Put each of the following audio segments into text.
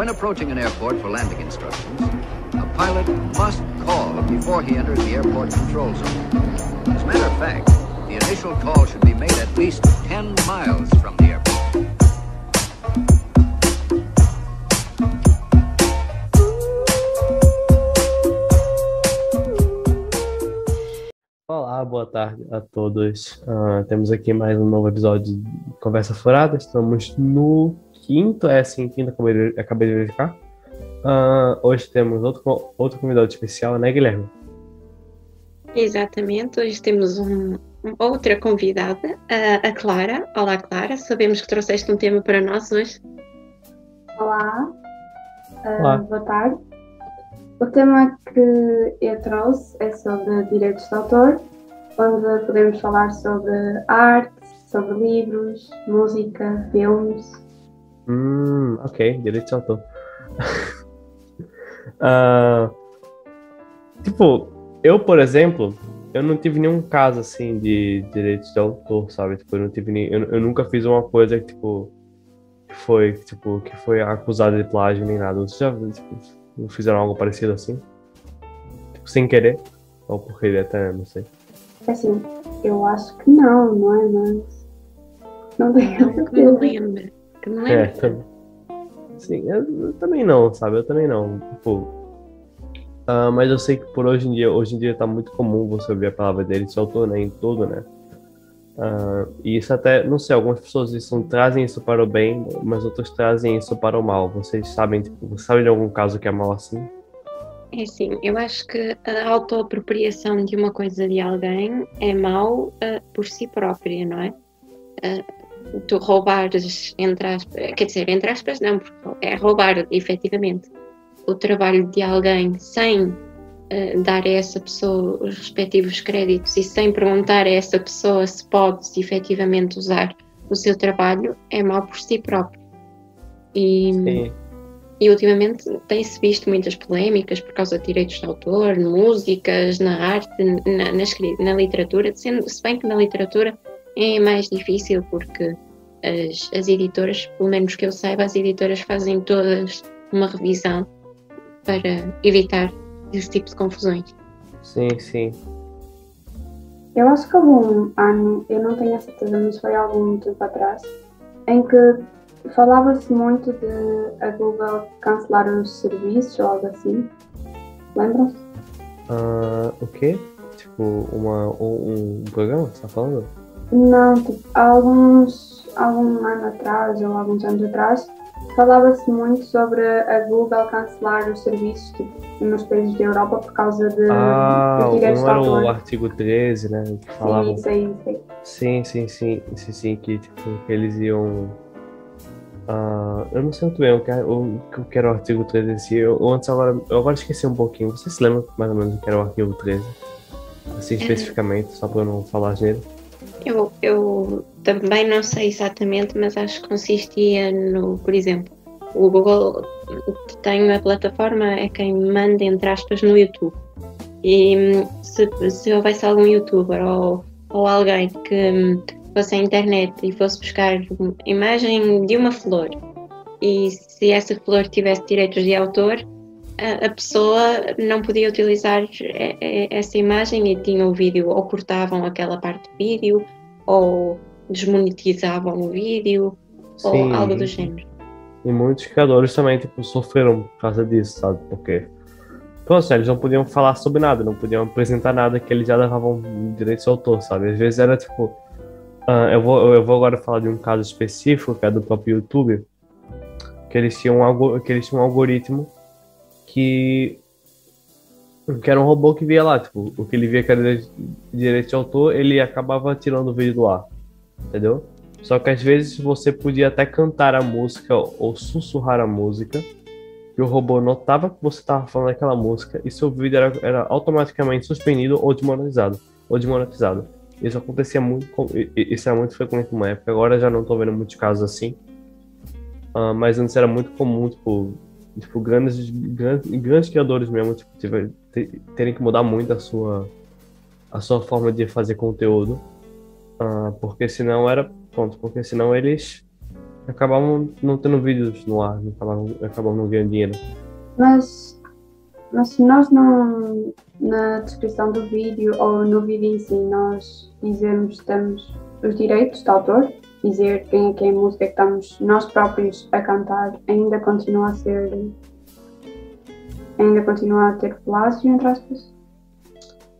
When approaching an airport for landing instructions, a pilot must call before he enters the airport control zone. As a matter of fact, the initial call should be made at least 10 miles from the airport. Olá, boa tarde a todos. Uh, temos aqui mais um novo episódio de Conversa Furada. Estamos no quinto, é assim, quinto, acabei de, acabei de verificar. Uh, hoje temos outro, outro convidado especial, né, Guilherme? Exatamente, hoje temos um, outra convidada, a, a Clara. Olá, Clara, sabemos que trouxeste um tema para nós hoje. Olá, uh, Olá. boa tarde. O tema que eu trouxe é sobre direitos de autor, onde podemos falar sobre arte, sobre livros, música, filmes. Hum, ok, direitos de autor. uh, tipo, eu, por exemplo, eu não tive nenhum caso assim de direitos de autor, sabe? Tipo, eu não tive nem, eu, eu nunca fiz uma coisa que tipo que foi tipo que foi acusada de plágio nem nada. Você já tipo, fizeram algo parecido assim? Tipo, sem querer ou por querer até, não sei. Assim, eu acho que não, não é, mas não tenho certeza. Que não lembro. Que não lembro. É, também. Sim, eu, eu, também não, sabe? Eu também não. Tipo, Uh, mas eu sei que por hoje em dia, hoje em dia tá muito comum você ouvir a palavra dele de autor, né, em tudo, né? Uh, e isso até, não sei, algumas pessoas isso, trazem isso para o bem, mas outras trazem isso para o mal. Vocês sabem, tipo, você sabe de algum caso que é mal assim? É sim, eu acho que a autoapropriação de uma coisa de alguém é mal uh, por si própria, não é? Uh, tu roubares, entre aspas, quer dizer, entre aspas não, porque é roubar, efetivamente o trabalho de alguém sem uh, dar a essa pessoa os respectivos créditos e sem perguntar a essa pessoa se pode se efetivamente usar o seu trabalho, é mau por si próprio. E, Sim. e ultimamente tem-se visto muitas polémicas por causa de direitos de autor, músicas, na arte, na, na, na literatura, sendo, se bem que na literatura é mais difícil porque as, as editoras, pelo menos que eu saiba, as editoras fazem todas uma revisão para evitar esse tipo de confusões. Sim, sim. Eu acho que houve um ano, eu não tenho a certeza, mas foi algum tempo atrás, em que falava-se muito de a Google cancelar os serviços ou algo assim. Lembram-se? Uh, o quê? Tipo, uma, um, um programa que você está falando? Não, tipo, há alguns, algum ano atrás ou alguns anos atrás, falava-se muito sobre a Google cancelar os serviços tipo, nos países da Europa por causa de, ah, direitos de autor. o artigo 13, né? Que falava... Sim, isso aí, isso aí. Sim, sim, sim, sim, sim que, tipo, que eles iam... Uh, eu não sei muito bem o que, o, o que era o artigo 13 em si. Eu, antes agora, eu agora esqueci um pouquinho. Você se lembra mais ou menos o que era o artigo 13? Assim, é. especificamente, é. só para eu não falar nele. Eu, eu também não sei exatamente, mas acho que consistia no, por exemplo, o Google tem uma plataforma, é quem manda, entre aspas, no YouTube. E se, se houvesse algum youtuber ou, ou alguém que fosse à internet e fosse buscar imagem de uma flor e se essa flor tivesse direitos de autor, a, a pessoa não podia utilizar essa imagem e tinha o vídeo ou cortavam aquela parte do vídeo ou desmonetizavam o vídeo Sim. ou algo do género. E muitos criadores também tipo, sofreram por causa disso, sabe? Porque assim, eles não podiam falar sobre nada, não podiam apresentar nada que eles já levavam direito de autor, sabe? Às vezes era tipo. Uh, eu, vou, eu vou agora falar de um caso específico, que é do próprio YouTube, que eles tinham um, que eles tinham um algoritmo que que era um robô que via lá, tipo, o que ele via que era direito de autor, ele acabava tirando o vídeo do ar, entendeu? Só que às vezes você podia até cantar a música ou sussurrar a música, e o robô notava que você estava falando aquela música e seu vídeo era, era automaticamente suspendido ou desmonetizado. Ou desmonetizado. Isso acontecia muito, isso era muito frequente numa época, agora já não estou vendo muitos casos assim. Uh, mas antes era muito comum, tipo, tipo grandes, grandes, grandes criadores mesmo tipo, terem que mudar muito a sua, a sua forma de fazer conteúdo. Uh, porque senão era ponto, porque senão eles acabavam não tendo vídeos no ar, acabavam, acabavam não ganhando dinheiro. Mas, mas se nós não, na descrição do vídeo ou no vídeo em si, nós dizermos que temos os direitos de autor, dizer quem é que é a música que estamos nós próprios a cantar, ainda continua a ser. ainda continua a ter plágio, entre aspas?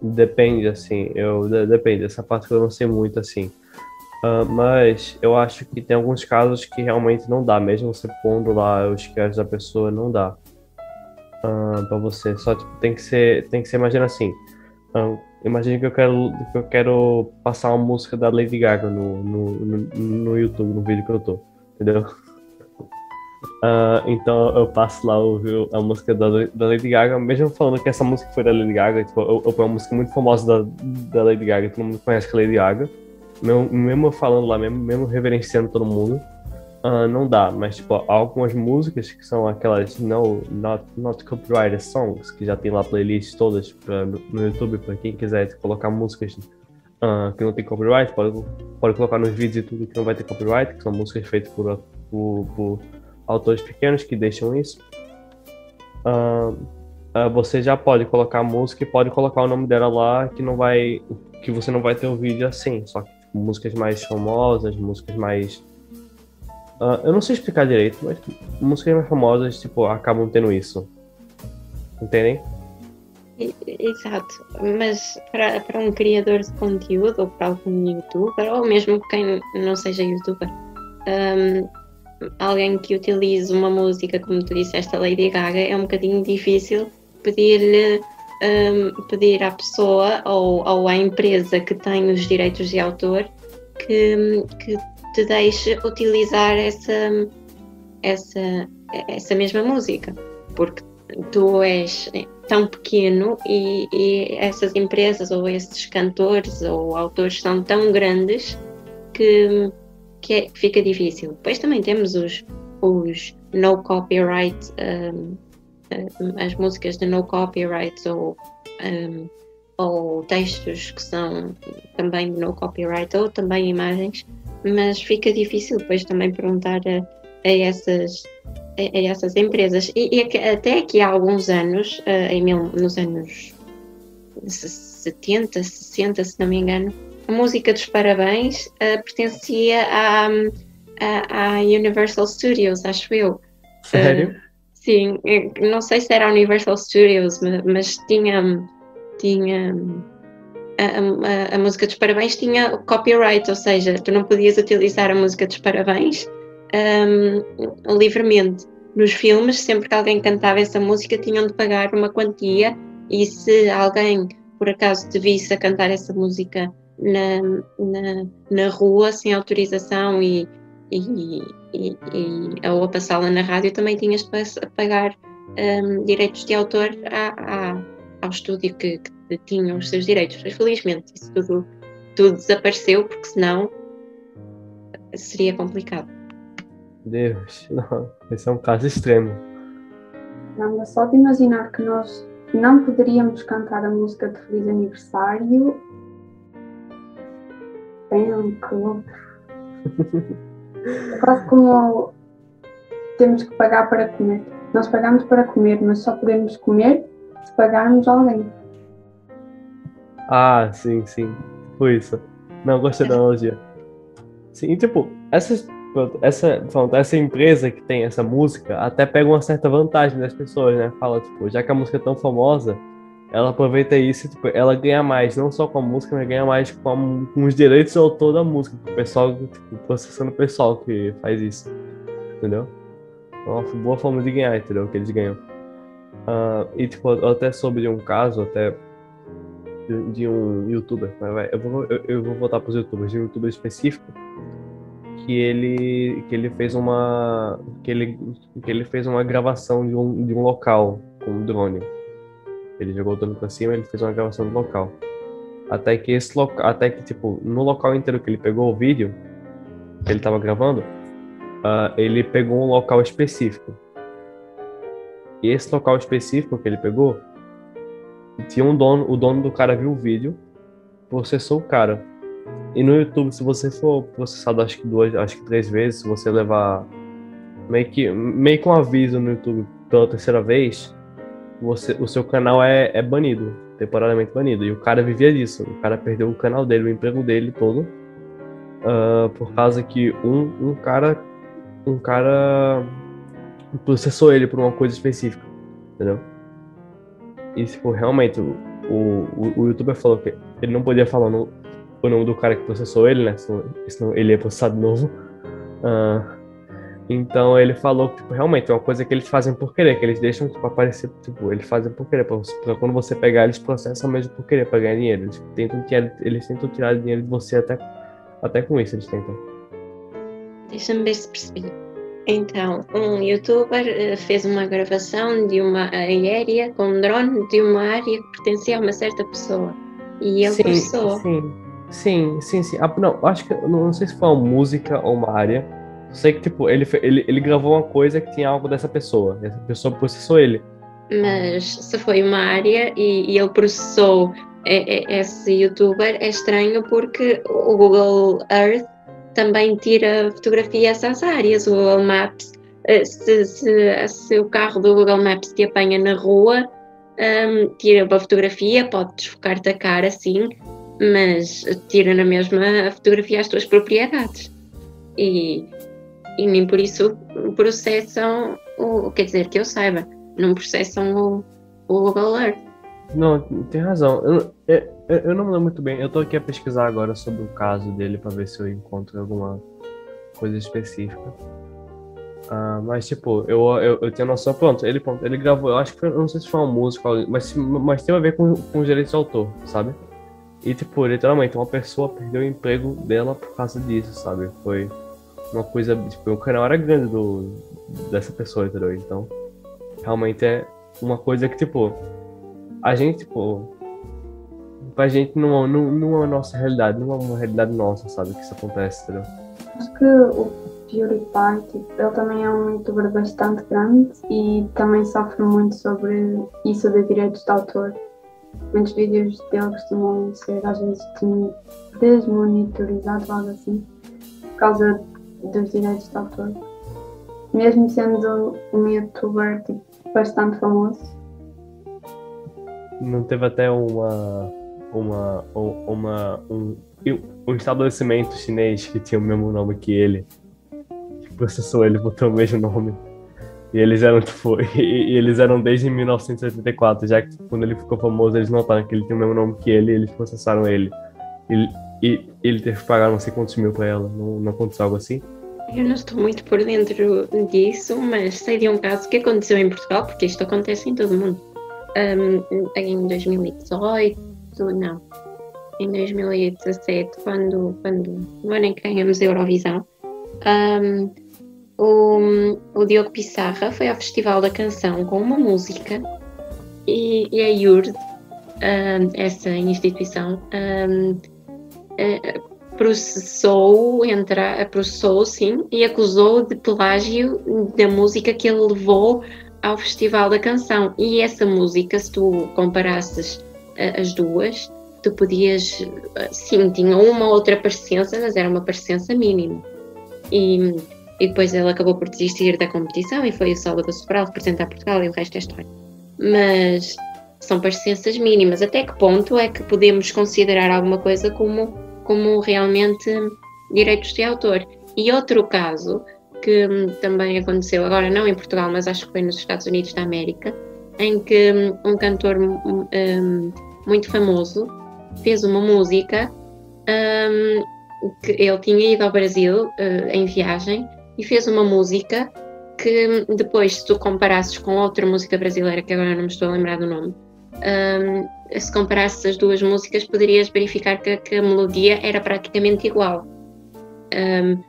Depende, assim, eu depende, essa parte eu não sei muito assim. Uh, mas eu acho que tem alguns casos que realmente não dá, mesmo você pondo lá os créditos da pessoa, não dá uh, para você. Só tipo, tem que ser, tem que ser, imagina assim. Uh, imagina que eu quero, que eu quero passar uma música da Lady Gaga no, no, no, no YouTube, no vídeo que eu tô, entendeu? Uh, então eu passo lá o, a música da, da Lady Gaga, mesmo falando que essa música foi da Lady Gaga, tipo, eu, eu ponho uma música muito famosa da, da Lady Gaga, todo mundo conhece é Lady Gaga, mesmo, mesmo falando lá, mesmo, mesmo reverenciando todo mundo, uh, não dá, mas tipo, algumas músicas que são aquelas no, not, not copyrighted songs, que já tem lá playlists todas pra, no YouTube para quem quiser colocar músicas uh, que não tem copyright, pode, pode colocar nos vídeos e tudo que não vai ter copyright, que são músicas feitas por, por, por autores pequenos que deixam isso. Uh, você já pode colocar música e pode colocar o nome dela lá que não vai que você não vai ter o vídeo assim só que tipo, músicas mais famosas músicas mais uh, eu não sei explicar direito mas músicas mais famosas tipo acabam tendo isso. Entendem? Exato, mas para, para um criador de conteúdo ou para algum youtuber ou mesmo quem não seja youtuber um, alguém que utilize uma música, como tu disseste, a Lady Gaga, é um bocadinho difícil pedir-lhe um, pedir à pessoa ou, ou à empresa que tem os direitos de autor que, que te deixe utilizar essa, essa, essa mesma música, porque tu és tão pequeno e, e essas empresas ou esses cantores ou autores são tão grandes que que, é, fica difícil. Depois também temos os, os no copyright, um, as músicas de no copyright ou, um, ou textos que são também no copyright ou também imagens, mas fica difícil depois também perguntar a, a essas a, a, essas empresas. E, e, até aqui há alguns anos, em mil, nos anos 70, 60, se não me engano, a música dos parabéns uh, pertencia à, à, à, Universal Studios, acho eu. Sério? Uh, sim, não sei se era a Universal Studios, mas, mas tinha, tinha a, a, a, música dos parabéns tinha copyright, ou seja, tu não podias utilizar a música dos parabéns um, livremente. Nos filmes, sempre que alguém cantava essa música, tinham de pagar uma quantia, e se alguém por acaso te visse a cantar essa música na, na, na rua sem autorização e, e, e, e ou a passá-la na rádio, também tinhas de pagar um, direitos de autor a, a, ao estúdio que, que tinha os seus direitos. Mas felizmente isso tudo, tudo desapareceu, porque senão seria complicado. Deus, não, esse é um caso extremo. Não, só de imaginar que nós não poderíamos cantar a música de Feliz Aniversário Banco. É quase como temos que pagar para comer. Nós pagamos para comer, mas só podemos comer se pagarmos alguém. Ah, sim, sim. Foi isso. Não, gostei da analogia. Sim, tipo, essas, essa, pronto, essa empresa que tem essa música até pega uma certa vantagem das pessoas, né? Fala, tipo, já que a música é tão famosa, ela aproveita isso tipo, ela ganha mais, não só com a música, mas ganha mais com, a, com os direitos de autor da música, o pessoal, tipo, processando o pessoal que faz isso, entendeu? É uma boa forma de ganhar, entendeu? Que eles ganham. Uh, e, tipo, até sobre um caso, até de, um youtuber, eu, vou, eu, eu vou voltar para os youtubers, de um youtuber específico, que ele, que ele fez uma, que ele, que ele fez uma gravação de um, de um local com um drone ele jogou o drone pra cima ele fez uma gravação do local. Até que esse local, até que, tipo, no local inteiro que ele pegou o vídeo, que ele tava gravando, uh, ele pegou um local específico. E esse local específico que ele pegou, tinha um dono, o dono do cara viu o vídeo, processou o cara E no YouTube, se você for processado acho que duas, acho que três vezes, se você levar meio que meio que um aviso no YouTube pela terceira vez, você, o seu canal é, é banido, temporariamente banido. E o cara vivia disso. O cara perdeu o canal dele, o emprego dele todo, uh, por causa que um, um cara um cara processou ele por uma coisa específica, entendeu? E tipo, realmente o, o, o youtuber falou que ele não podia falar no, o nome do cara que processou ele, né? Senão, senão ele ia processar de novo. Uh, então ele falou que tipo, realmente é uma coisa que eles fazem por querer, que eles deixam tipo, aparecer, tipo, eles fazem por querer, pra quando você pegar, eles processam mesmo por querer, pra ganhar dinheiro. Eles tentam, tirar, eles tentam tirar dinheiro de você até, até com isso, eles tentam. Deixa-me ver se percebi. Então, um youtuber uh, fez uma gravação de uma aérea com um drone de uma área que pertencia a uma certa pessoa. E ele sim, processou. Sim, sim, sim, sim. Ah, não, acho que, não, não sei se foi uma música ou uma área Sei que, tipo, ele, ele, ele gravou uma coisa que tinha algo dessa pessoa. Essa pessoa processou ele. Mas se foi uma área e, e ele processou esse youtuber, é estranho porque o Google Earth também tira fotografia essas áreas. O Google Maps, eh, se, se, se o carro do Google Maps te apanha na rua, um, tira uma fotografia, pode desfocar-te a cara, sim, mas tira na mesma fotografia as tuas propriedades. E e nem por isso processam, o, quer dizer, que eu saiba, não processam o, o Google Earth. Não, tem razão. Eu, eu, eu não me lembro muito bem. Eu tô aqui a pesquisar agora sobre o caso dele para ver se eu encontro alguma coisa específica. Ah, mas, tipo, eu, eu, eu tenho noção. Pronto, ele, pronto, ele gravou. Eu acho que foi, eu não sei se foi uma música, mas, mas tem a ver com, com os direitos de autor, sabe? E, tipo, literalmente, uma pessoa perdeu o emprego dela por causa disso, sabe? Foi uma coisa, tipo, o canal era grande do, dessa pessoa, entendeu? Então, realmente é uma coisa que, tipo, a gente, tipo, pra gente não, não, não é nossa realidade, não é uma realidade nossa, sabe, que isso acontece, entendeu? Acho que o PewDiePie, tipo, ele também é um youtuber bastante grande e também sofre muito sobre isso de direitos de autor. Muitos vídeos dele costumam ser às vezes desmonitorizados, algo assim, por causa dos direitos de autor. Mesmo sendo um youtuber tipo, bastante famoso. Não teve até uma. uma. uma. um, um estabelecimento chinês que tinha o mesmo nome que ele. Que processou ele, botou o mesmo nome. E eles eram, tipo, e, e, eles eram desde 1984, já que quando ele ficou famoso, eles notaram que ele tinha o mesmo nome que ele e eles processaram ele. E, e ele teve que pagar não sei quantos mil pra ela. Não, não aconteceu algo assim? Eu não estou muito por dentro disso, mas sei de um caso que aconteceu em Portugal, porque isto acontece em todo o mundo. Um, em 2018, não, em 2017, quando, quando no ano em que ganhamos a Eurovisão, um, o, o Diogo Pissarra foi ao Festival da Canção com uma música e, e a IURD, um, essa instituição, um, eh, processou, entra, processou sim, e acusou de plágio da música que ele levou ao Festival da Canção. E essa música, se tu comparasses uh, as duas, tu podias, uh, sim, tinha uma outra parecença, mas era uma parecença mínima. E, e depois ele acabou por desistir da competição e foi o Salvador Sobral representar Portugal e o resto é história. Mas são parecenças mínimas. Até que ponto é que podemos considerar alguma coisa como como realmente direitos de autor. E outro caso que hum, também aconteceu, agora não em Portugal, mas acho que foi nos Estados Unidos da América, em que hum, um cantor um, um, muito famoso fez uma música um, que ele tinha ido ao Brasil uh, em viagem e fez uma música que hum, depois, se tu comparasses com outra música brasileira, que agora não me estou a lembrar do nome, um, se comparasses as duas músicas, poderias verificar que, que a melodia era praticamente igual. Um,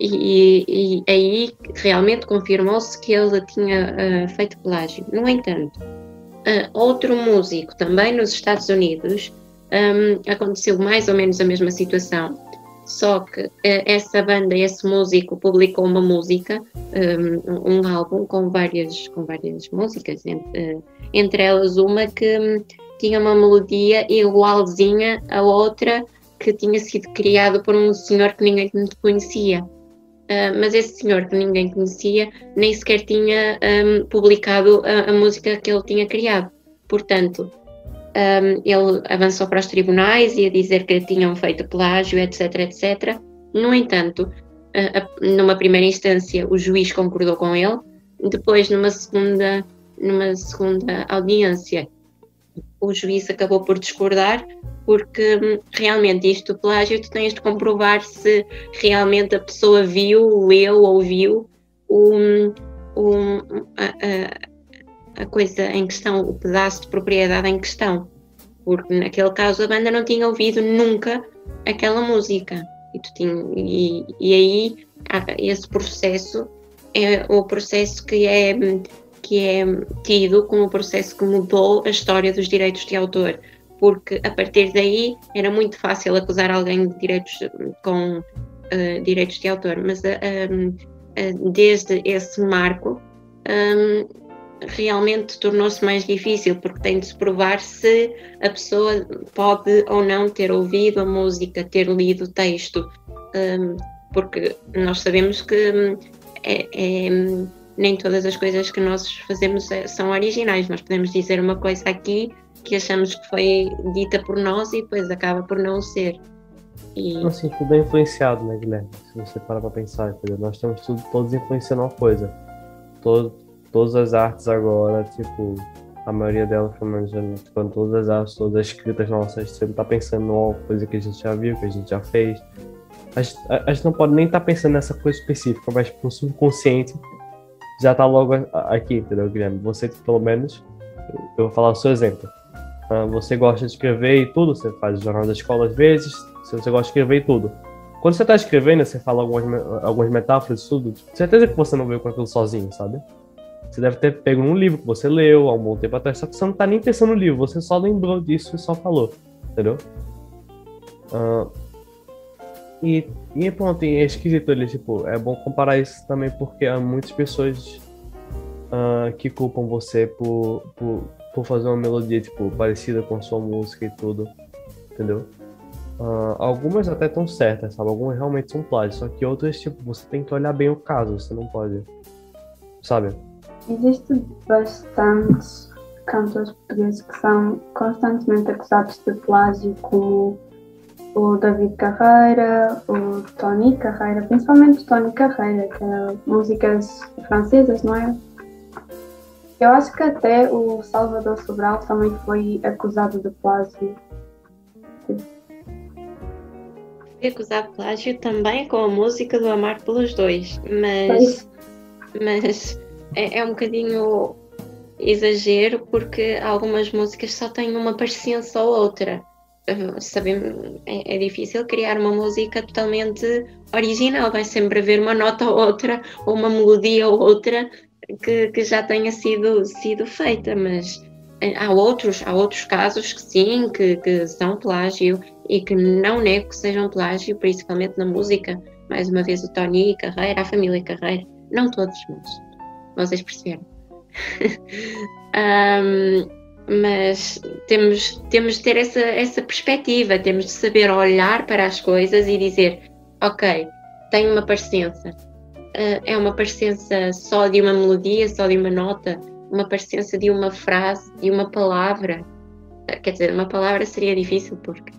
e, e, aí realmente confirmou-se que ele tinha uh, feito plágio. No entanto, uh, outro músico também nos Estados Unidos um, aconteceu mais ou menos a mesma situação, só que uh, essa banda, esse músico publicou uma música, um, um álbum com várias, com várias músicas, entre, entre elas uma que tinha uma melodia igualzinha a outra que tinha sido criado por um senhor que ninguém conhecia. Uh, mas esse senhor que ninguém conhecia nem sequer tinha um, publicado a, a, música que ele tinha criado. Portanto, um, ele avançou para os tribunais e a dizer que tinham feito plágio, etc, etc. No entanto, uh, numa primeira instância, o juiz concordou com ele. Depois, numa segunda, numa segunda audiência, o juiz acabou por discordar, porque hum, realmente isto do plágio tu tens de comprovar se realmente a pessoa viu, leu, ouviu um, um, a, a, a coisa em questão, o pedaço de propriedade em questão. Porque naquele caso a banda não tinha ouvido nunca aquela música. E, tu tinha, e, e aí esse processo é o processo que é que é tido como o processo que mudou a história dos direitos de autor, porque a partir daí era muito fácil acusar alguém de direitos com uh, direitos de autor, mas uh, uh, desde esse marco um, realmente tornou-se mais difícil, porque tem de se provar se a pessoa pode ou não ter ouvido a música, ter lido o texto, um, porque nós sabemos que é, é nem todas as coisas que nós fazemos são originais. Nós podemos dizer uma coisa aqui que achamos que foi dita por nós e depois acaba por não ser. E... Assim, tudo é influenciado, né, Guilherme? Se você parar para pensar, entendeu? nós estamos tudo, todos influenciando uma coisa. Todo, todas as artes agora, tipo, a maioria delas, pelo menos, quando todas as artes, todas as escritas nossas, sempre tá pensando numa coisa que a gente já viu, que a gente já fez. A gente, a, gente não pode nem estar tá pensando nessa coisa específica, mas pro subconsciente já tá logo aqui, entendeu, Guilherme? Você, pelo menos, eu vou falar o seu exemplo. Uh, você gosta de escrever e tudo, você faz o jornal da escola às vezes, se você gosta de escrever e tudo. Quando você tá escrevendo, você fala algumas, algumas metáforas e tudo, certeza que você não veio com aquilo sozinho, sabe? Você deve ter pego um livro que você leu há um bom tempo atrás, só que você não tá nem pensando no livro, você só lembrou disso e só falou, entendeu? Uh, e, e pronto, é esquisito ele, tipo, é bom comparar isso também porque há muitas pessoas uh, que culpam você por, por, por fazer uma melodia, tipo, parecida com sua música e tudo, entendeu? Uh, algumas até estão certas, sabe? Algumas realmente são plágios, só que outras, tipo, você tem que olhar bem o caso, você não pode, sabe? Existem bastantes cantores portugueses que são constantemente acusados de plágio, como o David Carreira, o Tony Carreira, principalmente o Tony Carreira, que é músicas francesas, não é? Eu acho que até o Salvador Sobral também foi acusado de plágio. Foi acusado de plágio também com a música do Amar pelos Dois, mas, mas é, é um bocadinho exagero porque algumas músicas só têm uma parecença ou outra. Sabemos, é, é, difícil criar uma música totalmente original, vai sempre haver uma nota ou outra, ou uma melodia ou outra que, que já tenha sido, sido feita, mas eh, há outros, há outros casos que sim, que, que são plágio e que não nego que sejam plágio, principalmente na música. Mais uma vez o Tony Carreira, a família Carreira, não todos, mas vocês perceberam. um, mas temos, temos de ter essa, essa perspectiva, temos de saber olhar para as coisas e dizer: ok, tem uma parecença. Uh, é uma parecença só de uma melodia, só de uma nota, uma parecença de uma frase, de uma palavra. Uh, quer dizer, uma palavra seria difícil, porque.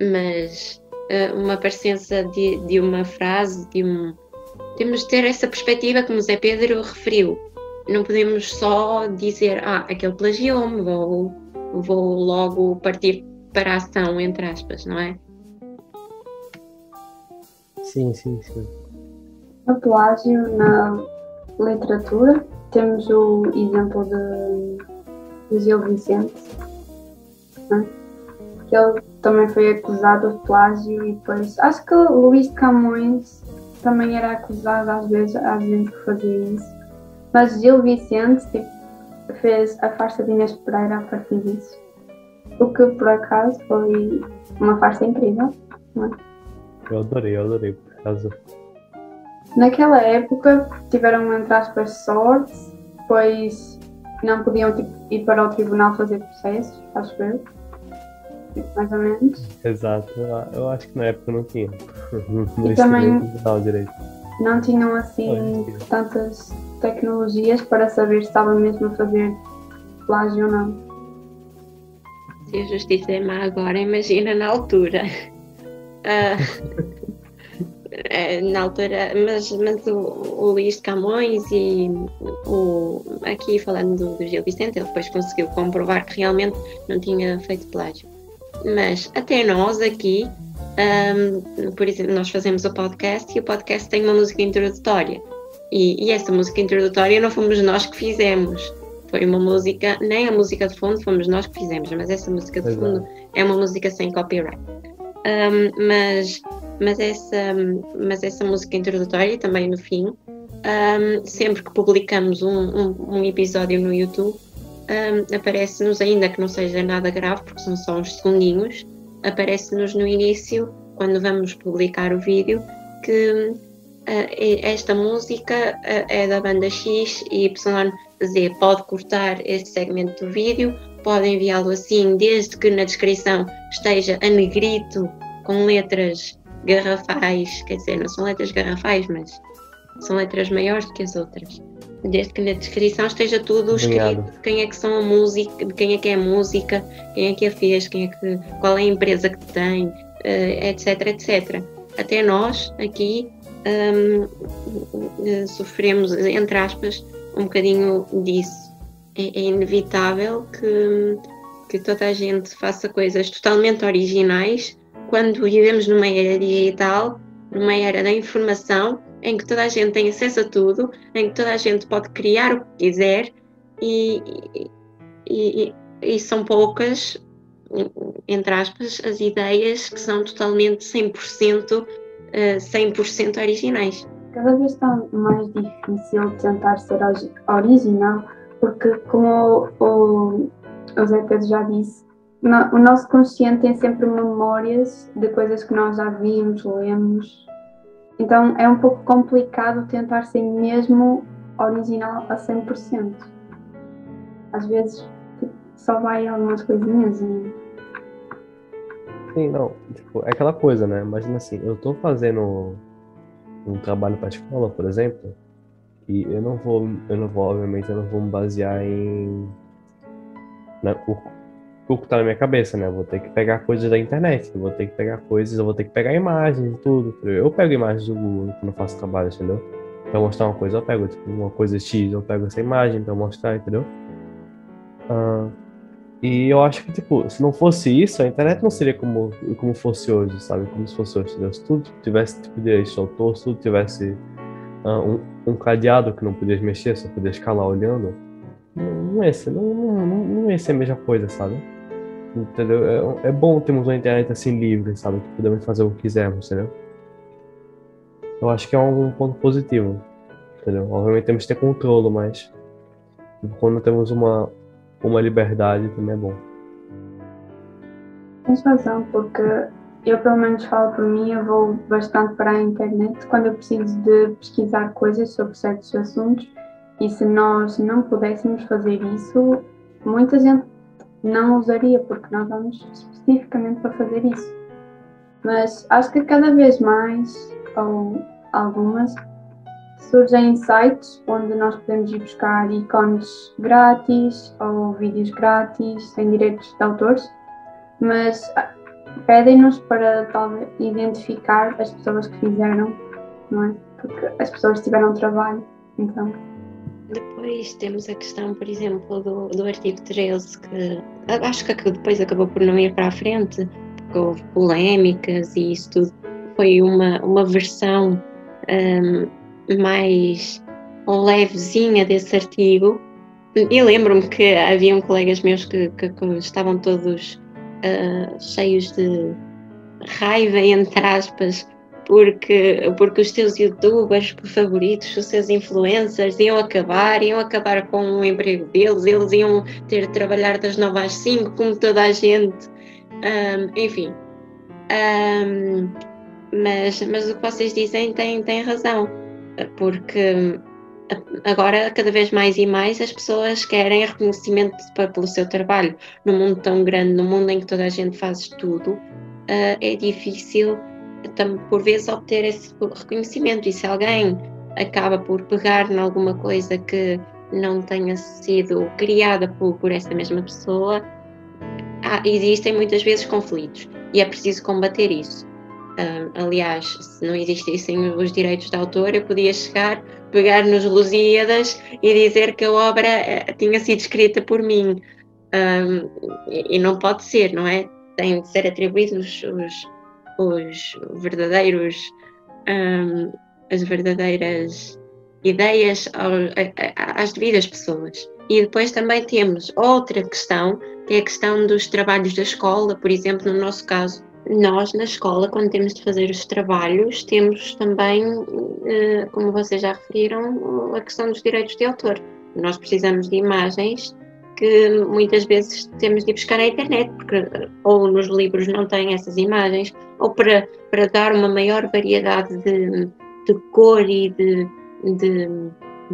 Mas uh, uma parecença de, de uma frase, de um. Temos de ter essa perspectiva, como o Zé Pedro referiu não podemos só dizer, ah, aquele plagiou-me, vou, vou logo partir para a ação, entre aspas, não é? Sim, sim, sim. No plágio, na literatura, temos o exemplo de, de Gil Vicente, é? que ele também foi acusado de plágio e depois, acho que Luís de Camões também era acusado às vezes, às vezes por fazer isso. Mas Gil Vicente tipo, fez a farsa de Inês Pereira a partir disso. O que por acaso foi uma farsa incrível. Não é? Eu adorei, eu adorei, por acaso. Naquela época tiveram, entre aspas, sorte, pois não podiam tipo, ir para o tribunal fazer processos, acho eu. mais ou menos. Exato, eu acho que na época não tinha. Não e também direito. não tinham assim tantas tecnologias para saber se estava mesmo a fazer plágio ou não. Se a justiça é má agora, imagina na altura. Uh, na altura, mas, mas o, o Luís de Camões e o, aqui falando do, do Gil Vicente, ele depois conseguiu comprovar que realmente não tinha feito plágio. Mas até nós aqui, um, por exemplo, nós fazemos o podcast e o podcast tem uma música introdutória. E, e essa música introdutória não fomos nós que fizemos. Foi uma música, nem a música de fundo fomos nós que fizemos, mas essa música de fundo é uma música sem copyright. Um, mas, mas, essa, mas essa música introdutória também no fim, um, sempre que publicamos um, um, um episódio no YouTube, aparece-nos, ainda que não seja nada grave, porque são só uns segundinhos, aparece-nos no início, quando vamos publicar o vídeo, que uh, esta música uh, é da banda X e Y Z. Pode cortar este segmento do vídeo, pode enviá-lo assim, desde que na descrição esteja a negrito com letras garrafais, quer dizer, não são letras garrafais, mas são letras maiores do que as outras. Desde que na descrição esteja tudo Obrigado. escrito, quem é que são a música, quem é que é a música, quem é que a fez, quem é que, qual é a empresa que tem, uh, etc, etc. Até nós aqui um, sofremos, entre aspas, um bocadinho disso. É, é, inevitável que, que toda a gente faça coisas totalmente originais quando vivemos numa era digital, numa era da informação, em que toda a gente tem acesso a tudo, em que toda a gente pode criar o que quiser e, e, e, são poucas, entre aspas, as ideias que são totalmente 100% 100% originais. Cada vez está mais difícil tentar ser original, porque, como o, o Zé Pedro já disse, o nosso consciente tem sempre memórias de coisas que nós já vimos, lemos. Então é um pouco complicado tentar ser mesmo original a 100%. Às vezes só vai algumas coisinhas e Sim, não, tipo, é aquela coisa, né? Imagina assim, eu tô fazendo um trabalho para escola, por exemplo, e eu não vou, eu não vou, obviamente, eu não vou me basear em né, o, o que tá na minha cabeça, né? Eu vou ter que pegar coisas da internet, eu vou ter que pegar coisas, eu vou ter que pegar imagens e tudo. Eu pego imagens do Google quando eu faço trabalho, entendeu? Pra mostrar uma coisa, eu pego tipo, uma coisa X, eu pego essa imagem pra mostrar, entendeu? Uh, e eu acho que, tipo, se não fosse isso, a internet não seria como, como fosse hoje, sabe? Como se fosse hoje, entendeu? Se tudo tivesse, tipo, direito de autor, se tudo tivesse uh, um, um, cadeado que não podias mexer, só podia ficar lá olhando, não, não, ia ser, não, não, não ia ser a mesma coisa, sabe? Entendeu? É, é bom termos uma internet assim livre, sabe? Que podemos fazer o que quisermos, entendeu? Eu acho que é um, ponto positivo, entendeu? Obviamente temos que ter controle, mas quando temos uma, uma liberdade também é bom. Tens razão, porque eu pelo menos falo por mim, eu vou bastante para a internet quando eu preciso de pesquisar coisas sobre certos assuntos e se nós não pudéssemos fazer isso, muita gente não usaria, porque nós vamos especificamente para fazer isso. Mas acho que cada vez mais, ou algumas, surgem sites onde nós podemos ir buscar ícones grátis ou vídeos grátis sem direitos de autores, mas ah, pedem-nos para talvez identificar as pessoas que fizeram, não é? Porque as pessoas tiveram trabalho, então. Depois temos a questão, por exemplo, do, do artigo 13, que acho que depois acabou por não ir para a frente, porque houve polémicas e isso tudo. Foi uma, uma versão um, mais levezinha desse artigo. E lembro-me que haviam colegas meus que, que, que estavam todos uh, cheios de raiva, entre aspas, porque, porque os seus youtubers favoritos, os seus influencers iam acabar, iam acabar com o emprego deles, eles iam ter de trabalhar das 9 às 5, como toda a gente. Um, enfim. Um, mas, mas o que vocês dizem tem, tem razão porque agora, cada vez mais e mais, as pessoas querem reconhecimento pelo seu trabalho. No mundo tão grande, no mundo em que toda a gente faz tudo, uh, é difícil, por vezes, obter esse reconhecimento. E se alguém acaba por pegar em alguma coisa que não tenha sido criada por, por essa mesma pessoa, há, existem muitas vezes conflitos e é preciso combater isso. Aliás, se não existissem os direitos de autor, eu podia chegar, pegar nos Lusíadas e dizer que a obra uh, tinha sido escrita por mim. Um, e, e, não pode ser, não é? Têm de ser atribuídos os, os verdadeiros, um, as verdadeiras ideias às devidas pessoas. E depois também temos outra questão, que é a questão dos trabalhos da escola, por exemplo, no nosso caso, nós na escola, quando temos de fazer os trabalhos, temos também, eh, como vocês já referiram, a questão dos direitos de autor. Nós precisamos de imagens que muitas vezes temos de buscar na internet, porque ou nos livros não têm essas imagens, ou para, para dar uma maior variedade de, de cor e de, de,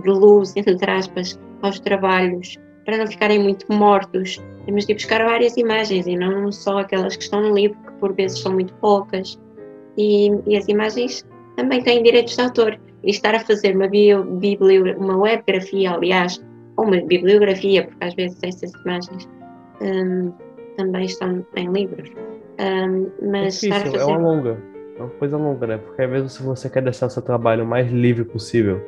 de luz, entre aspas, aos trabalhos, para não ficarem muito mortos, temos de buscar várias imagens e não só aquelas que estão no livro, que por vezes são muito poucas. E, e as imagens também têm direitos de autor. E estar a fazer uma, bio, biblio, uma webgrafia, aliás, ou uma bibliografia, porque às vezes essas imagens um, também estão em livros. Um, mas é difícil, fazer... é uma longa, é uma coisa longa, né? Porque às vezes você quer deixar o seu trabalho o mais livre possível,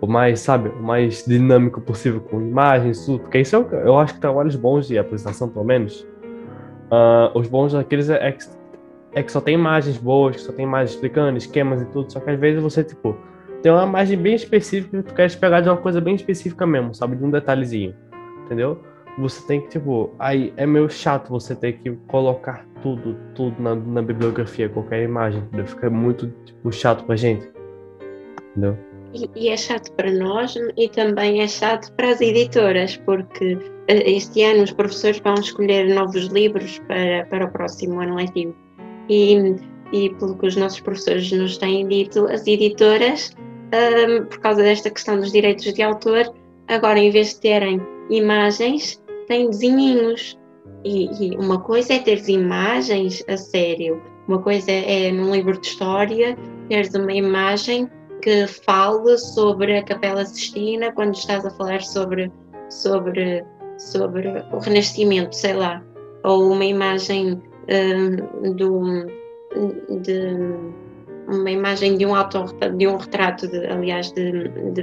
o mais, sabe, o mais dinâmico possível com imagens, tudo, porque isso é, eu acho que trabalhos bons de apresentação, pelo menos, uh, os bons daqueles é, é, que, é que só tem imagens boas, que só tem imagens explicando, esquemas e tudo, só que às vezes você, tipo, tem uma imagem bem específica que tu quer pegar de uma coisa bem específica mesmo, sabe, de um detalhezinho, entendeu? Você tem que, tipo, aí é meio chato você ter que colocar tudo, tudo na, na bibliografia, qualquer imagem, entendeu? Fica muito, tipo, chato pra gente, entendeu? E, e, é chato para nós e também é chato para as editoras, porque eh, este ano os professores vão escolher novos livros para, para o próximo ano letivo. E, e pelo que os nossos professores nos têm dito, as editoras, um, por causa desta questão dos direitos de autor, agora em vez de terem imagens, têm desenhinhos. E, e uma coisa é ter imagens a sério, uma coisa é, é num livro de história teres uma imagem que fale sobre a Capela Sistina quando estás a falar sobre, sobre, sobre o Renascimento, sei lá, ou uma imagem um, do, de uma imagem de um autor, de um retrato, de, aliás, de, de,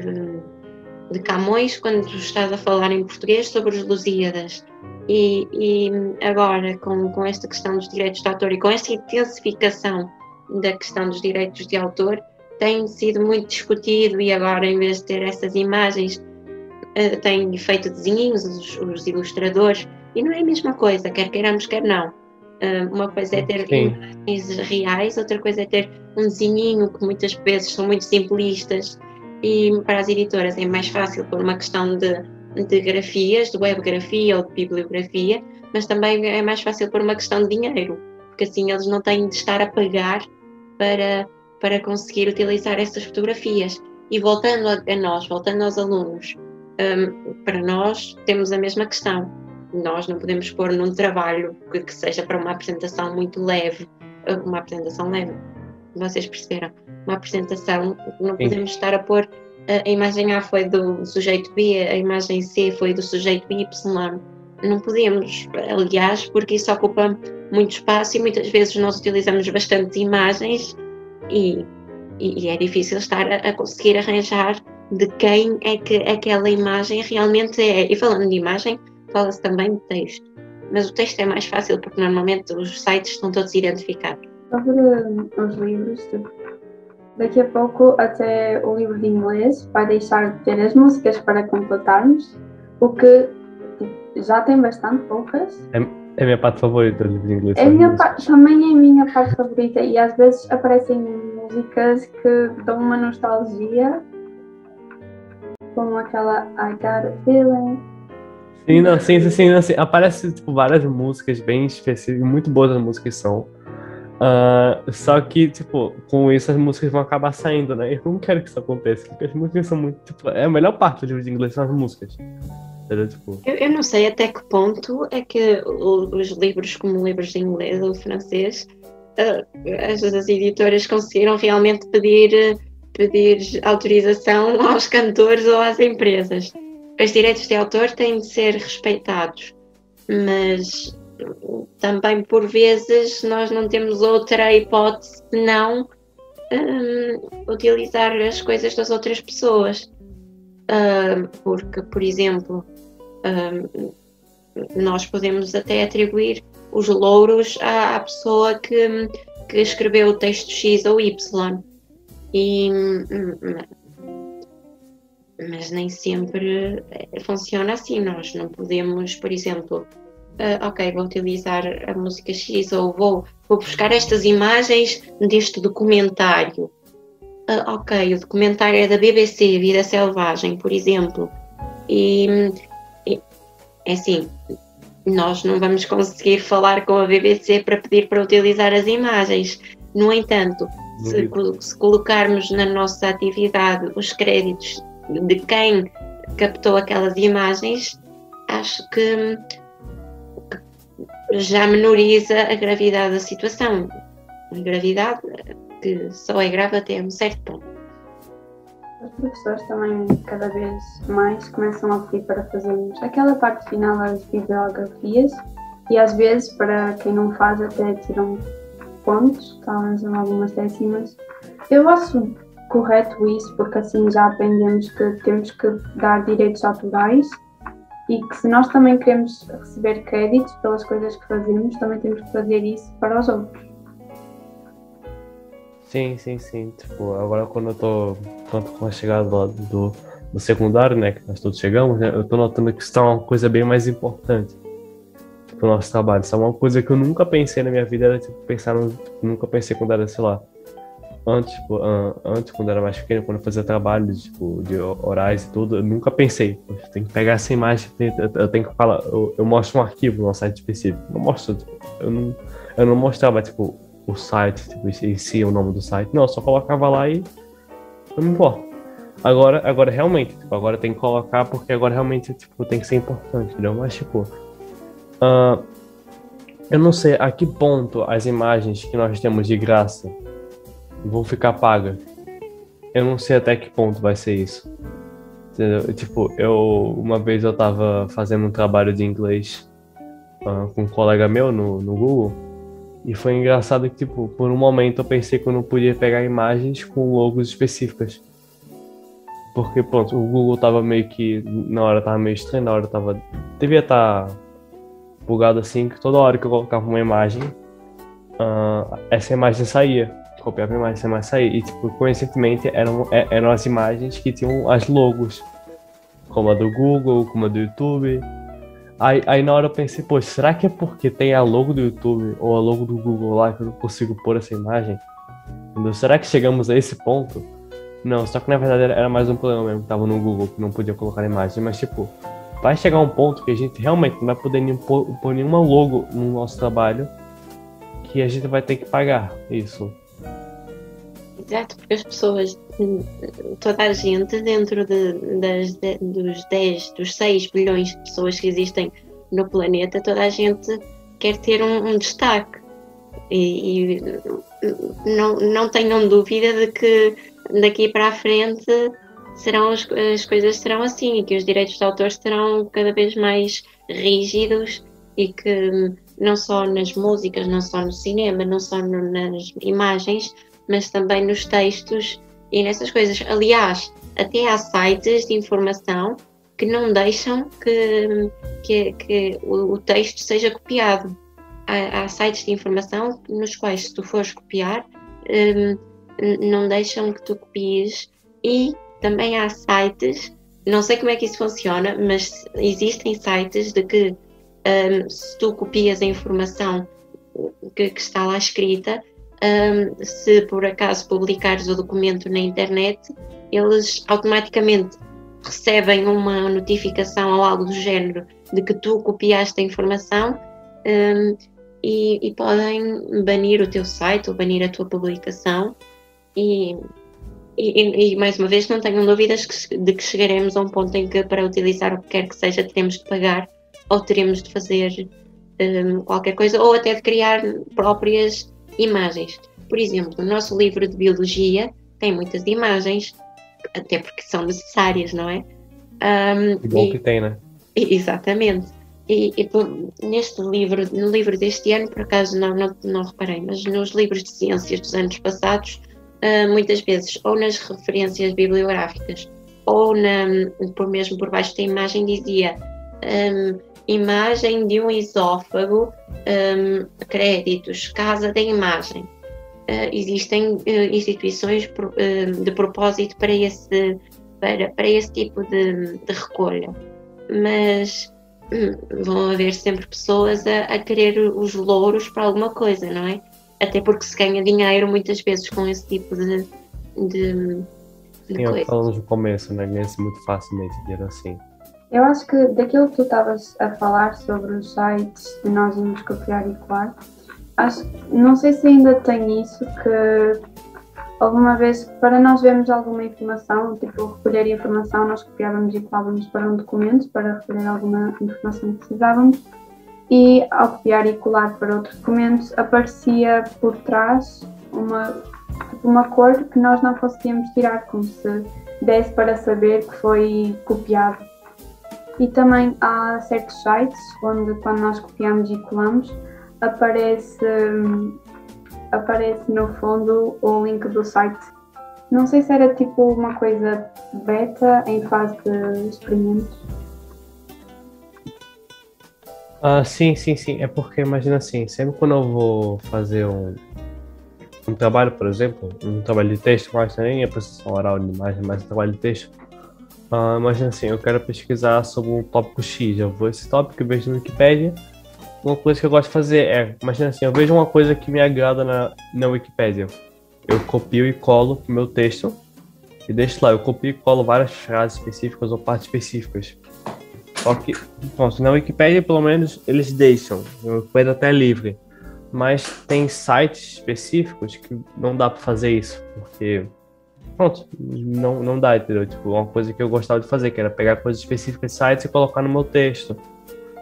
de, Camões, quando estás a falar em português sobre os Lusíadas. E, e agora, com, com esta questão dos direitos de autor e com esta intensificação da questão dos direitos de autor, tem sido muito discutido e agora, em vez de ter essas imagens, uh, têm feito desenhinhos, os, os, ilustradores, e não é a mesma coisa, quer queiramos, quer não. Uma coisa é ter Sim. imagens reais, outra coisa é ter um desenhinho que muitas vezes são muito simplistas e para as editoras é mais fácil por uma questão de, de grafias, de webgrafia ou de bibliografia, mas também é mais fácil por uma questão de dinheiro, porque assim eles não têm de estar a pagar para para conseguir utilizar essas fotografias. E voltando a, a nós, voltando aos alunos, um, para nós temos a mesma questão. Nós não podemos pôr num trabalho que, que seja para uma apresentação muito leve, uma apresentação leve, vocês perceberam, uma apresentação, não podemos estar a pôr a imagem A foi do sujeito B, a imagem C foi do sujeito Y. Não podemos, aliás, porque isso ocupa muito espaço e muitas vezes nós utilizamos bastante imagens e, e, é difícil estar a, a, conseguir arranjar de quem é que aquela imagem realmente é. E falando de imagem, fala-se também de texto. Mas o texto é mais fácil porque normalmente os sites estão todos identificados. Sobre os livros, daqui a pouco até o livro de inglês vai deixar de ter as músicas para completarmos, o que já tem bastante poucas. É é a minha parte favorita do livro de inglês. É minha parte, também é a minha parte favorita e às vezes aparecem músicas que dão uma nostalgia, como aquela I Got a Feeling. Sim, não, sim, sim, sim, assim, aparece tipo, várias músicas bem específicas, muito boas as músicas são. Uh, só que, tipo, com isso as músicas vão acabar saindo, né? Eu não quero que isso aconteça, porque as músicas são muito. Tipo, é a melhor parte do livro de inglês são as músicas. Tipo... Eu, eu, não sei até que ponto é que os livros, como livros de inglês ou francês, uh, as, as, editoras conseguiram realmente pedir, pedir autorização aos cantores ou às empresas. Os direitos de autor têm de ser respeitados, mas também por vezes nós não temos outra hipótese senão um, utilizar as coisas das outras pessoas. Uh, porque, por exemplo, uh, nós podemos até atribuir os louros à, à, pessoa que, que escreveu o texto X ou Y. E, mas nem sempre funciona assim. Nós não podemos, por exemplo, uh, ok, vou utilizar a música X ou vou, vou buscar estas imagens deste documentário. Uh, ok, o documentário é da BBC, Vida Selvagem, por exemplo. E, e é assim, nós não vamos conseguir falar com a BBC para pedir para utilizar as imagens. No entanto, se, se, colocarmos na nossa atividade os créditos de quem captou aquelas imagens, acho que já menoriza a gravidade da situação. A gravidade que só é grave até um certo ponto. Os professores também, cada vez mais, começam a pedir para fazermos aquela parte final das bibliografias e às vezes, para quem não faz, até tiram pontos, talvez algumas décimas. Eu acho correto isso, porque assim já aprendemos que temos que dar direitos autorais e que se nós também queremos receber créditos pelas coisas que fazemos, também temos que fazer isso para os outros. Sim, sim, sim. Tipo, agora quando eu tanto com a chegada do, do, do, secundário, né, que nós todos chegamos, né, eu tô notando que isso é uma coisa bem mais importante pro nosso trabalho. Isso é uma coisa que eu nunca pensei na minha vida, era tipo, pensar no, nunca pensei quando era, sei lá, antes, tipo, antes, quando era mais pequeno, quando eu fazia trabalho tipo, de orais e tudo, eu nunca pensei, tem que pegar essa imagem, eu tenho que falar, eu, eu mostro um arquivo no site específico. Não mostro, tipo, eu não, eu não mostrava, tipo, o site, tipo, em si, o nome do site. Não, eu só colocava lá e não me importa. Agora, agora realmente, tipo, agora tem que colocar porque agora realmente, tipo, tem que ser importante, entendeu? Mas, tipo, uh, eu não sei a que ponto as imagens que nós temos de graça vão ficar pagas. Eu não sei até que ponto vai ser isso. Entendeu? Tipo, eu uma vez eu tava fazendo um trabalho de inglês uh, com um colega meu no, no Google e foi engraçado que, tipo, por um momento eu pensei que eu não podia pegar imagens com logos específicas. Porque, pronto, o Google tava meio que. Na hora tava meio estranho, na hora tava. Devia estar tá bugado assim, que toda hora que eu colocava uma imagem, uh, essa imagem saía copiava a imagem, mais sair. E, tipo, coincidentemente eram, é, eram as imagens que tinham as logos, como a do Google, como a do YouTube. Aí, aí na hora eu pensei, pô, será que é porque tem a logo do YouTube ou a logo do Google lá que eu não consigo pôr essa imagem? Entendeu? Será que chegamos a esse ponto? Não, só que na verdade era mais um problema mesmo que tava no Google, que não podia colocar imagem, mas tipo, vai chegar um ponto que a gente realmente não vai poder nem pôr nenhuma logo no nosso trabalho que a gente vai ter que pagar isso. Exato, porque as pessoas, toda a gente, dentro de, das, de, dos 10, dos 6 bilhões de pessoas que existem no planeta, toda a gente quer ter um, um destaque. E, e, não, não tenham dúvida de que daqui para a frente serão as, as coisas serão assim e que os direitos de autor serão cada vez mais rígidos e que não só nas músicas, não só no cinema, não só no, nas imagens, mas também nos textos e nessas coisas. Aliás, até há sites de informação que não deixam que, que, que o, texto seja copiado. Há, há, sites de informação nos quais, se tu fores copiar, um, não deixam que tu copies. E também há sites, não sei como é que isso funciona, mas existem sites de que um, se tu copias a informação que, que está lá escrita, um, se por acaso publicares o documento na internet, eles automaticamente recebem uma notificação ou algo do género de que tu copiaste a informação um, e, e, podem banir o teu site ou banir a tua publicação. E, e, e, mais uma vez não tenham dúvidas que, de que chegaremos a um ponto em que para utilizar o que quer que seja teremos de pagar ou teremos de fazer um, qualquer coisa ou até de criar próprias imagens. Por exemplo, o nosso livro de biologia tem muitas imagens, até porque são necessárias, não é? Um, que bom que tem, né? Exatamente. E, e, neste livro, no livro deste ano, por acaso não, não, não reparei, mas nos livros de ciências dos anos passados, uh, muitas vezes, ou nas referências bibliográficas, ou na, por mesmo por baixo da imagem, dizia um, imagem de um esófago, um, créditos, casa da imagem. Uh, existem uh, instituições pro, uh, de propósito para esse, para, para esse tipo de, de recolha. Mas hum, vão haver sempre pessoas a, a, querer os louros para alguma coisa, não é? Até porque se ganha dinheiro muitas vezes com esse tipo de, de, de Sim, coisa. falamos no começo, né? Ganha-se muito facilmente dinheiro assim. Eu acho que daquilo que tu estavas a falar sobre os sites de nós irmos copiar e colar, acho, não sei se ainda tem isso que alguma vez para nós vermos alguma informação, tipo recolher informação, nós copiávamos e colávamos para um documento para recolher alguma informação que precisávamos e ao copiar e colar para outro documento aparecia por trás uma, tipo, uma cor que nós não conseguíamos tirar, como se desse para saber que foi copiado e também há certos sites onde quando nós copiamos e colamos aparece, aparece no fundo o link do site. Não sei se era tipo uma coisa beta em fase de experimentos. Ah, sim, sim, sim. É porque imagina assim, sempre quando eu vou fazer um, um trabalho, por exemplo, um trabalho de texto, mas nem é processão oral de imagem, mas um trabalho de texto, Uh, imagina assim, eu quero pesquisar sobre um tópico X, eu vou esse tópico, eu vejo no Wikipedia. Uma coisa que eu gosto de fazer é, imagina assim, eu vejo uma coisa que me agrada na, na Wikipedia. Eu copio e colo o meu texto e deixo lá. Eu copio e colo várias frases específicas ou partes específicas. Só que, pronto, na Wikipedia pelo menos eles deixam, a Wikipedia até é livre. Mas tem sites específicos que não dá para fazer isso, porque pronto, não, não dá, entendeu? Tipo, uma coisa que eu gostava de fazer, que era pegar coisas específicas de sites e colocar no meu texto.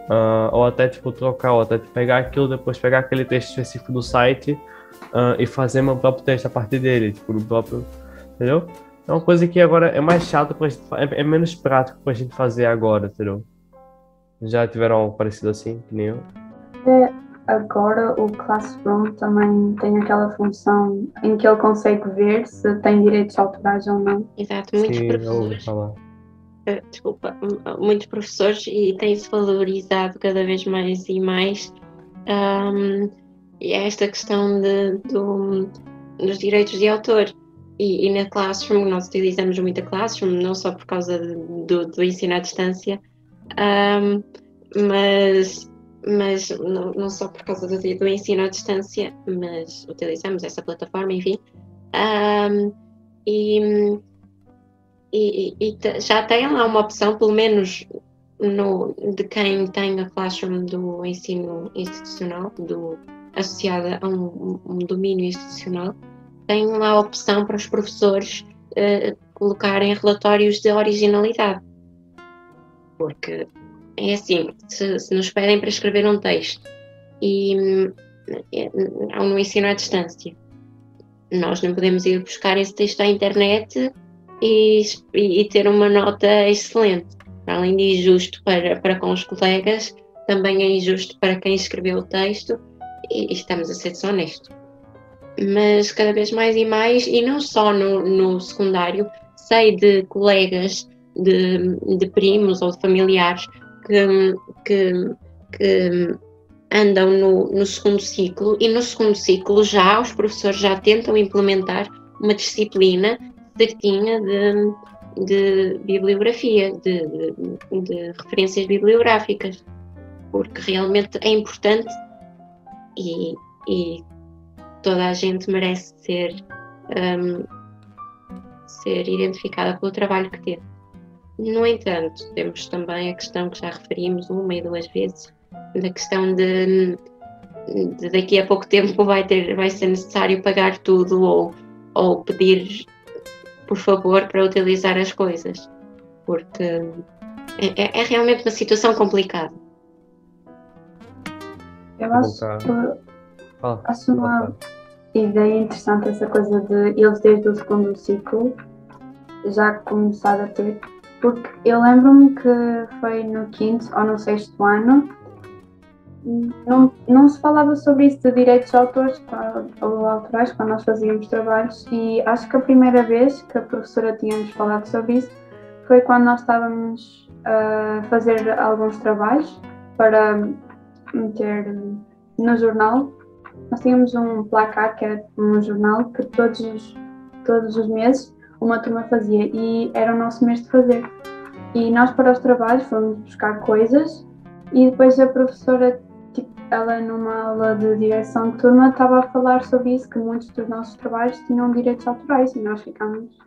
Uh, ou até, tipo, trocar, ou até pegar aquilo, depois pegar aquele texto específico do site uh, e fazer meu próprio texto a partir dele, tipo, no próprio, entendeu? É uma coisa que agora é mais chato, pra gente, é, é menos prático pra gente fazer agora, entendeu? Já tiveram algo parecido assim, que nem eu? É, agora o Classroom também tem aquela função em que ele consegue ver se tem direitos autorais ou não. Exato, muitos Sim, professores. Uh, desculpa, muitos professores e tem-se valorizado cada vez mais e mais um, esta questão de, do, dos direitos de autor. E, e, na Classroom, nós utilizamos muito a Classroom, não só por causa do, do ensino à distância, um, mas mas não, não só por causa do, do, ensino à distância, mas utilizamos essa plataforma, enfim. Um, e, e, e, já tem lá uma opção, pelo menos no, de quem tem a Classroom do ensino institucional, do, associada a um, um domínio institucional, tem lá a opção para os professores uh, colocarem relatórios de originalidade. Porque é assim, se, se, nos pedem para escrever um texto e é, no ensino à distância, nós não podemos ir buscar esse texto à internet e, e ter uma nota excelente. Além de injusto para, para com os colegas, também é injusto para quem escreveu o texto e, e estamos a ser desonestos. Mas cada vez mais e mais, e não só no, no secundário, sei de colegas, de, de primos ou de familiares que, que, que andam no, no, segundo ciclo e no segundo ciclo já os professores já tentam implementar uma disciplina certinha de, de bibliografia, de, de, de, referências bibliográficas, porque realmente é importante e, e toda a gente merece ser, um, ser identificada pelo trabalho que teve. No entanto, temos também a questão que já referimos uma e duas vezes, da questão de, daqui a pouco tempo vai, ter, vai ser necessário pagar tudo ou, ou pedir por favor para utilizar as coisas, porque é, é, é realmente uma situação complicada. Eu acho que acho uma ideia interessante essa coisa de eles desde o segundo ciclo já começar a ter, porque eu lembro-me que foi no quinto ou no sexto ano não, não se falava sobre isso de direitos de autores ou autorais quando nós fazíamos trabalhos e acho que a primeira vez que a professora tinha-nos falado sobre isso foi quando nós estávamos a fazer alguns trabalhos para meter no jornal. Nós tínhamos um placar que era um jornal que todos os, todos os meses uma turma fazia e era o nosso mês de fazer. E nós para os trabalhos fomos buscar coisas e depois a professora tipo, ela numa aula de direção de turma estava a falar sobre isso, que muitos dos nossos trabalhos tinham direitos autorais e nós ficámos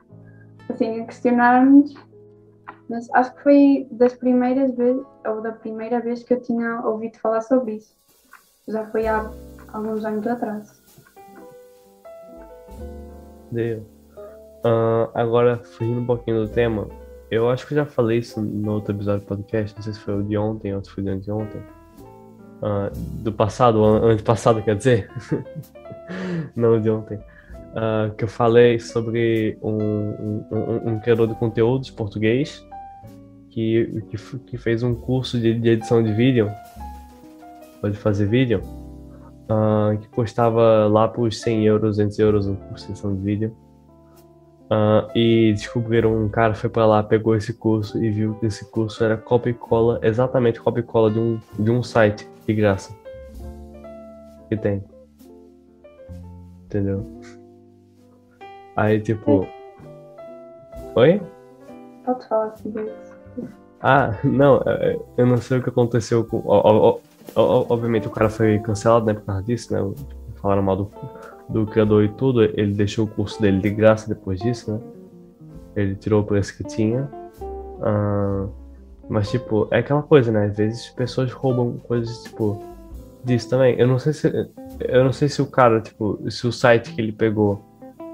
assim a questionar-nos. Mas acho que foi das primeiras vezes, ou da primeira vez que eu tinha ouvido falar sobre isso. Já foi há alguns anos atrás. Deu. Uh, agora, fugindo um pouquinho do tema, eu acho que já falei isso no outro episódio do podcast, não sei se foi o de ontem ou se foi de ontem uh, do passado, ano passado, quer dizer, não de ontem, uh, que eu falei sobre um, um, um, um, criador de conteúdos português que, que, que fez um curso de, de, edição de vídeo, pode fazer vídeo, uh, que custava lá por 100 euros, 200 euros um curso de edição de vídeo. Uh, e descobriram um cara foi para lá, pegou esse curso e viu que esse curso era copy cola, exatamente copy cola de um, de um site de graça que tem. Entendeu? Aí tipo. Oi? Pode falar sobre isso. Ah, não, é, é, eu não sei o que aconteceu com. Obviamente o cara foi cancelado, né, por causa disso, né? Falaram mal do do criador e tudo, ele deixou o curso dele de graça depois disso, né? Ele tirou o preço que tinha. Uh, mas, tipo, é aquela coisa, né? Às vezes pessoas roubam coisas, tipo, disso também. Eu não sei se. Eu não sei se o cara, tipo, se o site que ele pegou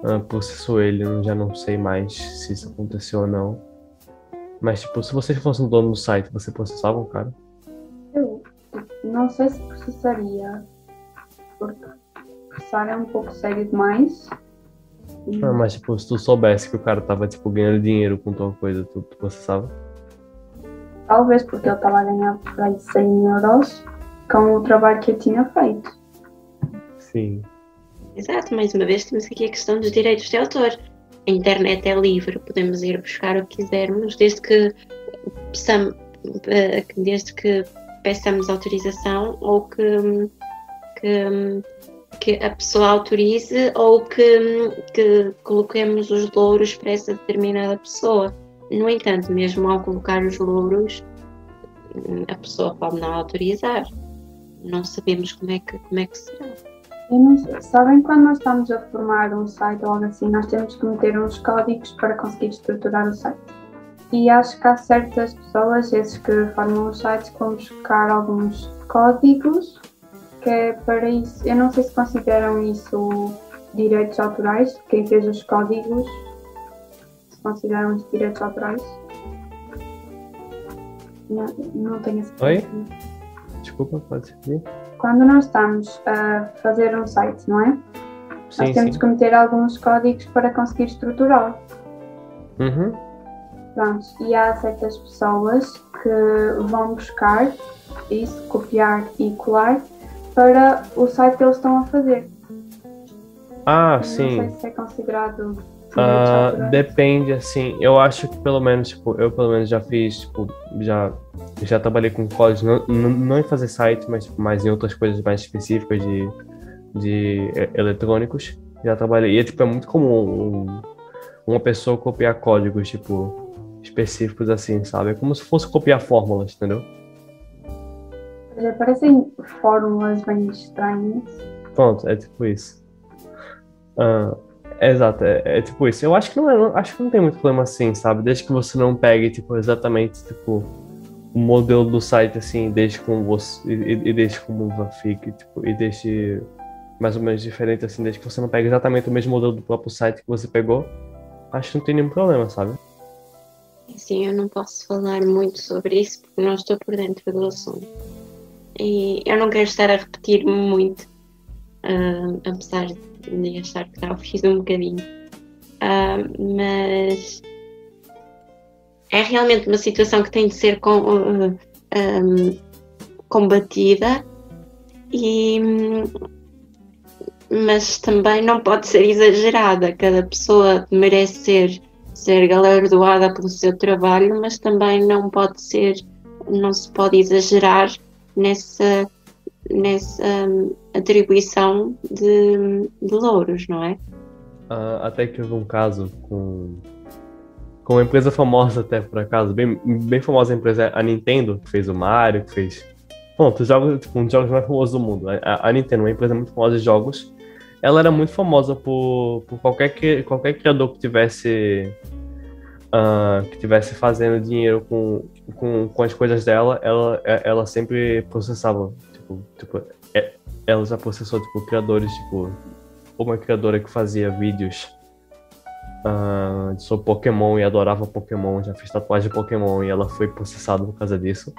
uh, processou ele, eu já não sei mais se isso aconteceu ou não. Mas, tipo, se você fosse um dono do site, você processava o cara? Eu não sei se processaria. Porque Sara é um pouco sério demais. Ah, mas tipo, se tu soubesse que o cara tava tipo ganhando dinheiro com tal coisa, tu, tu processava? Talvez porque ele tava a ganhar por aí 100 euros com o trabalho que eu tinha feito. Sim. Exato, mais uma vez temos aqui a questão dos direitos de autor. A internet é livre, podemos ir buscar o que quisermos, desde que peçamos, eh, desde que peçamos autorização ou que, que que a pessoa autorize ou que, que coloquemos os louros para essa determinada pessoa. No entanto, mesmo ao colocar os louros, a pessoa pode não autorizar. Não sabemos como é que, como é que será. Não, sabem quando nós estamos a formar um site ou algo assim, nós temos que meter uns códigos para conseguir estruturar o site. E acho que há certas pessoas, esses que formam os sites, que vão buscar alguns códigos que é para isso. Eu não sei se consideram isso direitos autorais, quem fez os códigos, se consideram isso direitos autorais. Não, não tenho certeza. Oi? Desculpa, pode repetir. Quando nós estamos a fazer um site, não é? Sim, nós temos sim. que meter alguns códigos para conseguir estruturá-lo. Uhum. Pronto, e há certas pessoas que vão buscar isso, copiar e colar para o site que eles estão a fazer. Ah, não sim. Não sei se é considerado. Uh, depende, assim, eu acho que pelo menos, tipo, eu pelo menos já fiz, tipo, já, já trabalhei com código, não, não, não em fazer site, mas tipo, mais em outras coisas mais específicas de, de eletrônicos. Já trabalhei, e é, tipo, é muito comum um, uma pessoa copiar códigos, tipo, específicos assim, sabe? É como se fosse copiar fórmulas, entendeu? Parecem fórmulas bem estranhas. Pronto, é tipo isso. Uh, é, exato, é, é, tipo isso. Eu acho que não é, acho que não tem muito problema assim, sabe? Desde que você não pegue, tipo, exatamente, tipo, o modelo do site assim, deixe como você e, e deixe como fique, tipo, e deixe mais ou menos diferente assim, desde que você não pegue exatamente o mesmo modelo do próprio site que você pegou, acho que não tem nenhum problema, sabe? Sim, eu não posso falar muito sobre isso porque não estou por dentro do assunto. E eu não quero estar a repetir muito, uh, apesar de achar que já fiz um bocadinho. Uh, mas é realmente uma situação que tem de ser com, uh, um, combatida e mas também não pode ser exagerada. Cada pessoa merece ser, ser galardoada pelo seu trabalho, mas também não pode ser, não se pode exagerar nessa, nessa um, atribuição de, de louros, não é? Uh, até que houve um caso com, com uma empresa famosa, até por acaso, bem, bem famosa a empresa, a Nintendo, que fez o Mario, que fez. Os jogos, tipo, um dos jogos mais famosos do mundo. A, a Nintendo, uma empresa muito famosa de jogos, ela era muito famosa por, por qualquer, qualquer criador que tivesse uh, que tivesse fazendo dinheiro com, com, com as coisas dela, ela, ela sempre processava. Tipo, tipo, é, ela já processou tipo, criadores, tipo, uma criadora que fazia vídeos uh, sobre Pokémon e adorava Pokémon, já fez tatuagem de Pokémon e ela foi processada por causa disso.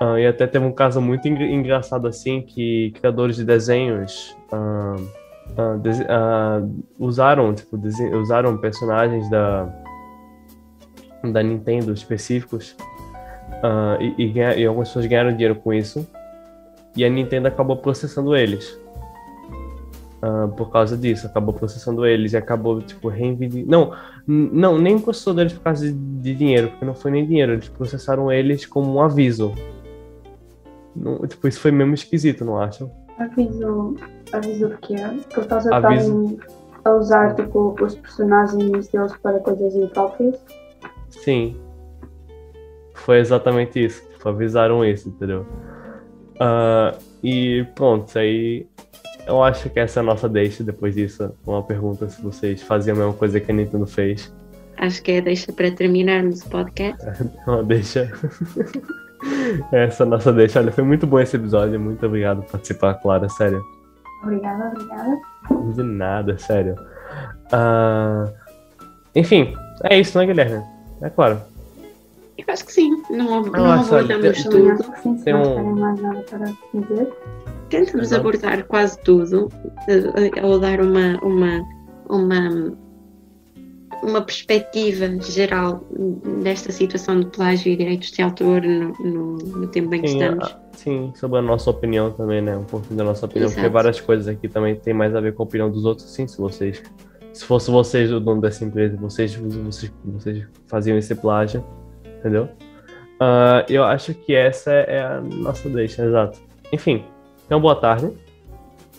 Uh, e até teve um caso muito engraçado assim que criadores de desenhos uh, uh, usaram, tipo, usaram personagens da, da Nintendo específicos uh, e, e, e, algumas pessoas ganharam dinheiro com isso e a Nintendo acabou processando eles uh, por causa disso, acabou processando eles e acabou tipo reivindicar. Não, não, nem processou eles por causa de, de, dinheiro, porque não foi nem dinheiro, eles processaram eles como um aviso. Não, tipo, isso foi mesmo esquisito, não acham? Aviso, aviso de quê? Por causa de a usar tipo, os personagens deles para coisas impróprias? Sim. Foi exatamente isso. Tipo, avisaram isso, entendeu? Uh, e pronto, aí eu acho que essa é a nossa deixa depois disso. Uma pergunta se vocês faziam a mesma coisa que a Nintendo fez. Acho que é a deixa para terminarmos o podcast. Uma deixa. Essa nossa deixa. Olha, foi muito bom esse episódio. Muito obrigado por participar, Clara. Sério. Obrigada, obrigada. De nada, sério. Uh, enfim, é isso, né, Guilherme? É claro. Eu acho que sim. Não, não, não abordamos tudo. Sim, não um... mais nada para dizer. Tentamos abordar quase tudo, eh, ou dar uma, uma, uma uma perspectiva geral desta situação de plágio e direitos de autor no, no, no tempo em que sim, estamos. A, sim, sobre a nossa opinião também, né? Um pouquinho da nossa opinião, Exato. porque várias coisas aqui também tem mais a ver com a opinião dos outros. Sim, se vocês. Se fosse vocês o dono dessa empresa, vocês, vocês, vocês faziam esse plágio, entendeu? Uh, eu acho que essa é a nossa deixa, exato. Enfim, então boa tarde.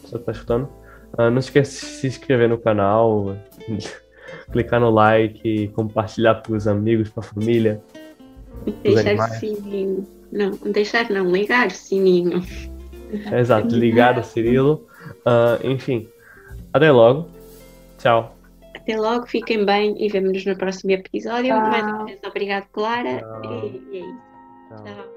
Você tá escutando? Uh, não esqueça de se inscrever no canal clicar no like, compartilhar para os amigos, para a família. Deixar o sininho. Não, deixar não, ligar o sininho. exato, ligar o Cirilo. Uh, enfim, até logo. Tchau. Até logo, fiquem bem e vemos-nos no próximo episódio. Mais uma vez, obrigado, Clara. E, e é isso. Tchau. Tchau.